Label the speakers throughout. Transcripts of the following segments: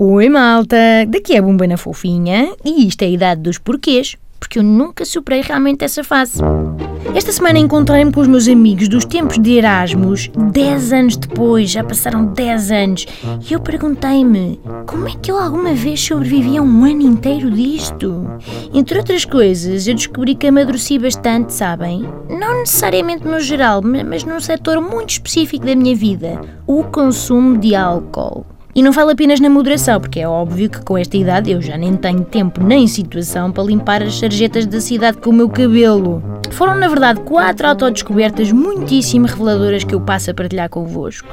Speaker 1: Oi malta, daqui é a Bumbana Fofinha e isto é a idade dos porquês, porque eu nunca superei realmente essa fase. Esta semana encontrei-me com os meus amigos dos tempos de Erasmus, 10 anos depois, já passaram 10 anos, e eu perguntei-me como é que eu alguma vez sobrevivi a um ano inteiro disto? Entre outras coisas, eu descobri que amadureci bastante, sabem? Não necessariamente no geral, mas num setor muito específico da minha vida: o consumo de álcool. E não falo apenas na moderação, porque é óbvio que com esta idade eu já nem tenho tempo nem situação para limpar as sarjetas da cidade com o meu cabelo. Foram, na verdade, quatro autodescobertas muitíssimo reveladoras que eu passo a partilhar convosco.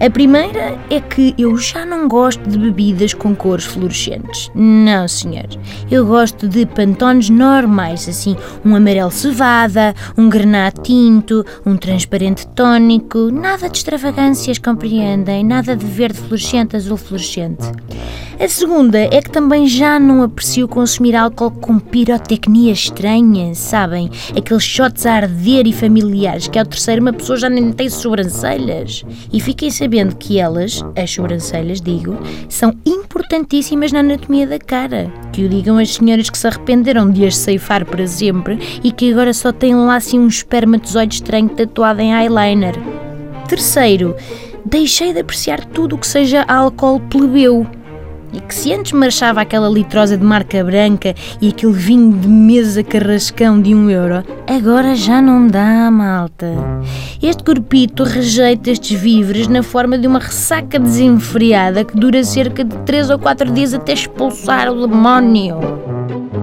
Speaker 1: A primeira é que eu já não gosto de bebidas com cores fluorescentes. Não, senhor. Eu gosto de pantones normais, assim, um amarelo cevada, um granate tinto, um transparente tónico, nada de extravagâncias, compreendem? Nada de verde fluorescente, azul fluorescente. A segunda é que também já não aprecio consumir álcool com pirotecnia estranha, sabem? Aqueles shots a arder e familiares que ao terceiro uma pessoa já nem tem sobrancelhas. E fiquem sabendo que elas, as sobrancelhas, digo, são importantíssimas na anatomia da cara. Que o digam as senhoras que se arrependeram de as ceifar para sempre e que agora só têm lá assim um espermatozoide estranho tatuado em eyeliner. Terceiro, deixei de apreciar tudo o que seja álcool plebeu e que se antes marchava aquela litrosa de marca branca e aquele vinho de mesa carrascão de um euro, agora já não dá, malta. Este corpito rejeita estes víveres na forma de uma ressaca desenfreada que dura cerca de 3 ou 4 dias até expulsar o demónio.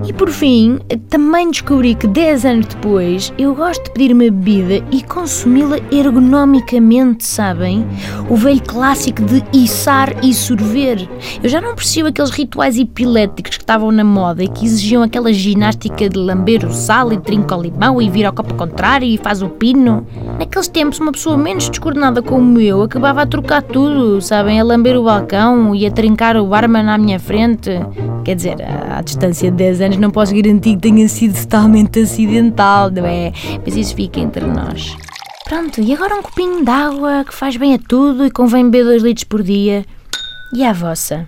Speaker 1: E por fim, também descobri que 10 anos depois eu gosto de pedir uma bebida e consumi-la ergonomicamente, sabem? O velho clássico de içar e sorver. Eu já não aprecio aqueles rituais epiléticos que estavam na moda e que exigiam aquela ginástica de lamber o sal e trinca o limão e vira ao copo contrário e faz o pino. Naqueles tempos, uma pessoa menos descoordenada como eu acabava a trocar tudo, sabem? A lamber o balcão e a trincar o barman à minha frente. Quer dizer, à distância de 10 anos não posso garantir que tenha sido totalmente acidental, não é? Mas isso fica entre nós. Pronto, e agora um copinho de água que faz bem a tudo e convém beber 2 litros por dia. E a vossa?